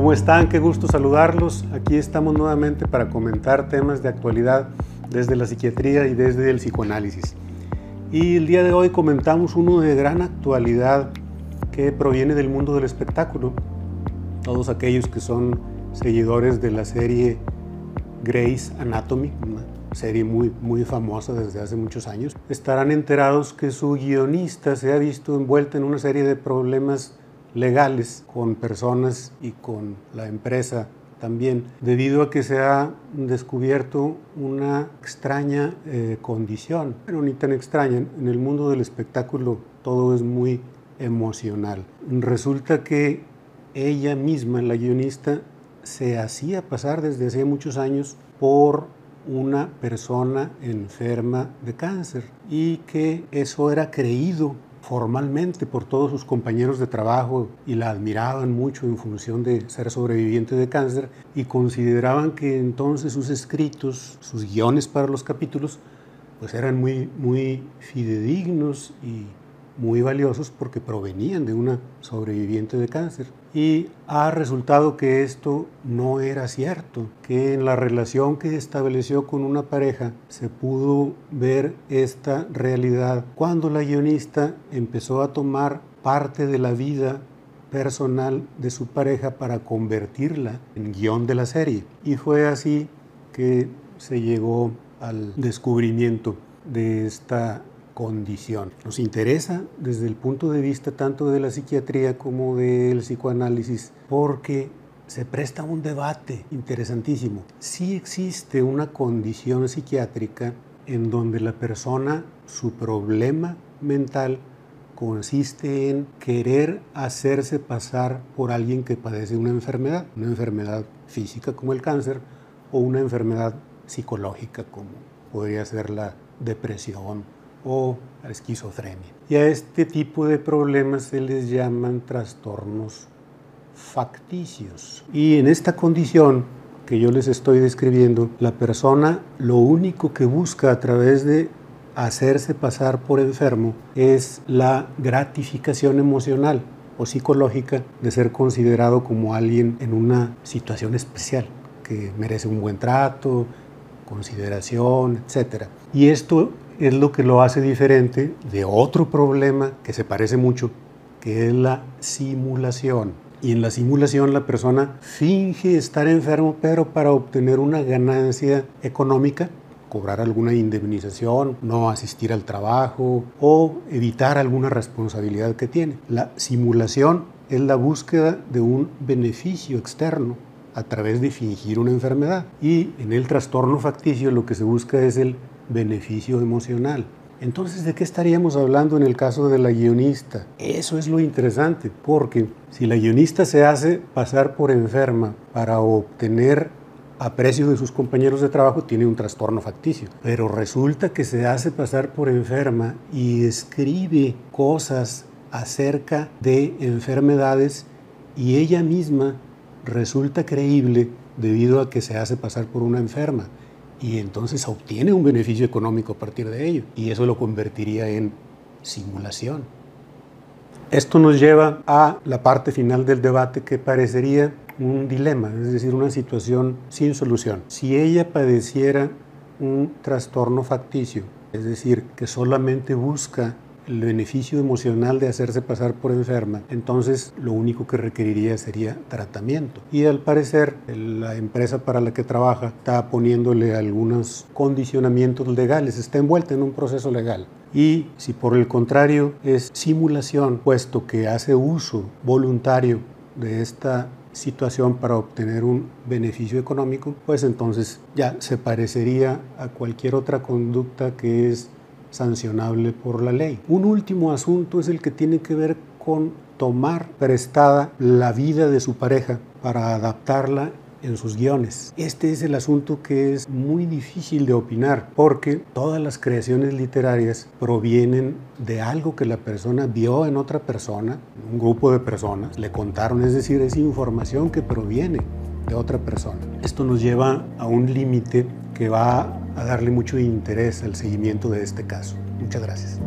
¿Cómo están? Qué gusto saludarlos. Aquí estamos nuevamente para comentar temas de actualidad desde la psiquiatría y desde el psicoanálisis. Y el día de hoy comentamos uno de gran actualidad que proviene del mundo del espectáculo. Todos aquellos que son seguidores de la serie Grey's Anatomy, una serie muy, muy famosa desde hace muchos años, estarán enterados que su guionista se ha visto envuelta en una serie de problemas legales con personas y con la empresa también, debido a que se ha descubierto una extraña eh, condición, pero ni tan extraña. En el mundo del espectáculo todo es muy emocional. Resulta que ella misma, la guionista, se hacía pasar desde hace muchos años por una persona enferma de cáncer y que eso era creído formalmente por todos sus compañeros de trabajo y la admiraban mucho en función de ser sobreviviente de cáncer y consideraban que entonces sus escritos, sus guiones para los capítulos, pues eran muy, muy fidedignos y muy valiosos porque provenían de una sobreviviente de cáncer. Y ha resultado que esto no era cierto, que en la relación que estableció con una pareja se pudo ver esta realidad cuando la guionista empezó a tomar parte de la vida personal de su pareja para convertirla en guion de la serie. Y fue así que se llegó al descubrimiento de esta condición. Nos interesa desde el punto de vista tanto de la psiquiatría como del psicoanálisis porque se presta un debate interesantísimo. Si existe una condición psiquiátrica en donde la persona, su problema mental consiste en querer hacerse pasar por alguien que padece una enfermedad, una enfermedad física como el cáncer o una enfermedad psicológica como podría ser la depresión o esquizofrenia. Y a este tipo de problemas se les llaman trastornos facticios. Y en esta condición que yo les estoy describiendo, la persona lo único que busca a través de hacerse pasar por enfermo es la gratificación emocional o psicológica de ser considerado como alguien en una situación especial, que merece un buen trato, consideración, etc. Y esto es lo que lo hace diferente de otro problema que se parece mucho, que es la simulación. Y en la simulación la persona finge estar enfermo, pero para obtener una ganancia económica, cobrar alguna indemnización, no asistir al trabajo o evitar alguna responsabilidad que tiene. La simulación es la búsqueda de un beneficio externo a través de fingir una enfermedad. Y en el trastorno facticio lo que se busca es el beneficio emocional. Entonces, ¿de qué estaríamos hablando en el caso de la guionista? Eso es lo interesante, porque si la guionista se hace pasar por enferma para obtener aprecio de sus compañeros de trabajo, tiene un trastorno facticio. Pero resulta que se hace pasar por enferma y escribe cosas acerca de enfermedades y ella misma resulta creíble debido a que se hace pasar por una enferma y entonces obtiene un beneficio económico a partir de ello y eso lo convertiría en simulación. Esto nos lleva a la parte final del debate que parecería un dilema, es decir, una situación sin solución. Si ella padeciera un trastorno facticio, es decir, que solamente busca el beneficio emocional de hacerse pasar por enferma, entonces lo único que requeriría sería tratamiento. Y al parecer la empresa para la que trabaja está poniéndole algunos condicionamientos legales, está envuelta en un proceso legal. Y si por el contrario es simulación, puesto que hace uso voluntario de esta situación para obtener un beneficio económico, pues entonces ya se parecería a cualquier otra conducta que es sancionable por la ley. Un último asunto es el que tiene que ver con tomar prestada la vida de su pareja para adaptarla en sus guiones. Este es el asunto que es muy difícil de opinar porque todas las creaciones literarias provienen de algo que la persona vio en otra persona, un grupo de personas, le contaron, es decir, es información que proviene de otra persona. Esto nos lleva a un límite que va a darle mucho interés al seguimiento de este caso. Muchas gracias.